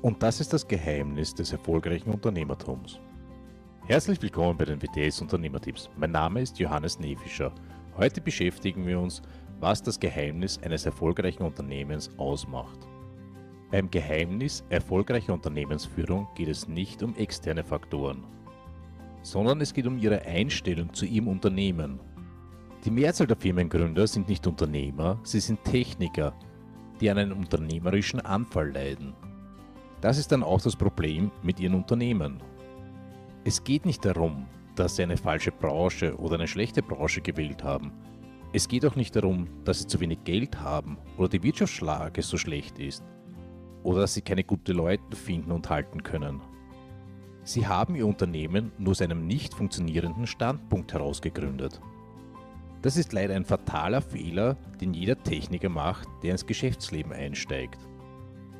Und das ist das Geheimnis des erfolgreichen Unternehmertums. Herzlich willkommen bei den WTS Unternehmertipps. Mein Name ist Johannes Nefischer. Heute beschäftigen wir uns, was das Geheimnis eines erfolgreichen Unternehmens ausmacht. Beim Geheimnis erfolgreicher Unternehmensführung geht es nicht um externe Faktoren, sondern es geht um ihre Einstellung zu ihrem Unternehmen. Die Mehrzahl der Firmengründer sind nicht Unternehmer, sie sind Techniker, die an einem unternehmerischen Anfall leiden. Das ist dann auch das Problem mit ihren Unternehmen. Es geht nicht darum, dass sie eine falsche Branche oder eine schlechte Branche gewählt haben. Es geht auch nicht darum, dass sie zu wenig Geld haben oder die Wirtschaftslage so schlecht ist oder dass sie keine guten Leute finden und halten können. Sie haben ihr Unternehmen nur aus einem nicht funktionierenden Standpunkt heraus gegründet. Das ist leider ein fataler Fehler, den jeder Techniker macht, der ins Geschäftsleben einsteigt.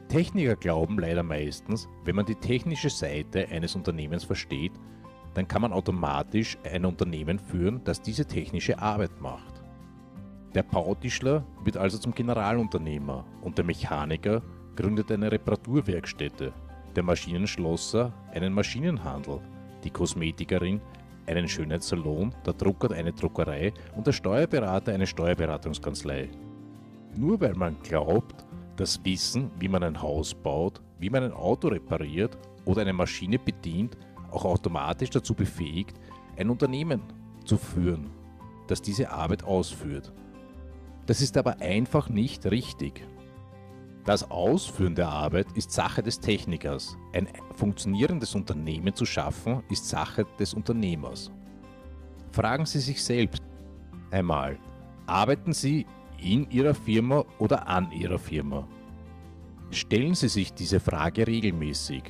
Techniker glauben leider meistens, wenn man die technische Seite eines Unternehmens versteht, dann kann man automatisch ein Unternehmen führen, das diese technische Arbeit macht. Der Bautischler wird also zum Generalunternehmer und der Mechaniker gründet eine Reparaturwerkstätte, der Maschinenschlosser einen Maschinenhandel, die Kosmetikerin einen Schönheitssalon, der Drucker eine Druckerei und der Steuerberater eine Steuerberatungskanzlei. Nur weil man glaubt, das Wissen, wie man ein Haus baut, wie man ein Auto repariert oder eine Maschine bedient, auch automatisch dazu befähigt, ein Unternehmen zu führen, das diese Arbeit ausführt. Das ist aber einfach nicht richtig. Das Ausführen der Arbeit ist Sache des Technikers. Ein funktionierendes Unternehmen zu schaffen, ist Sache des Unternehmers. Fragen Sie sich selbst einmal, arbeiten Sie in Ihrer Firma oder an Ihrer Firma? Stellen Sie sich diese Frage regelmäßig.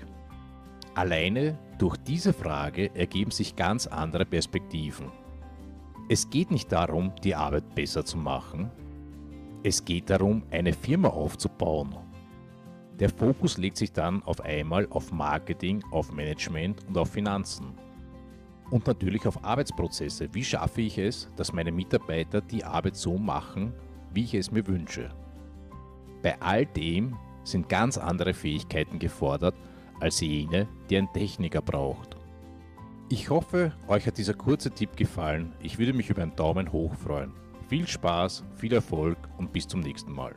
Alleine durch diese Frage ergeben sich ganz andere Perspektiven. Es geht nicht darum, die Arbeit besser zu machen. Es geht darum, eine Firma aufzubauen. Der Fokus legt sich dann auf einmal auf Marketing, auf Management und auf Finanzen. Und natürlich auf Arbeitsprozesse. Wie schaffe ich es, dass meine Mitarbeiter die Arbeit so machen, wie ich es mir wünsche. Bei all dem sind ganz andere Fähigkeiten gefordert als jene, die ein Techniker braucht. Ich hoffe, euch hat dieser kurze Tipp gefallen. Ich würde mich über einen Daumen hoch freuen. Viel Spaß, viel Erfolg und bis zum nächsten Mal.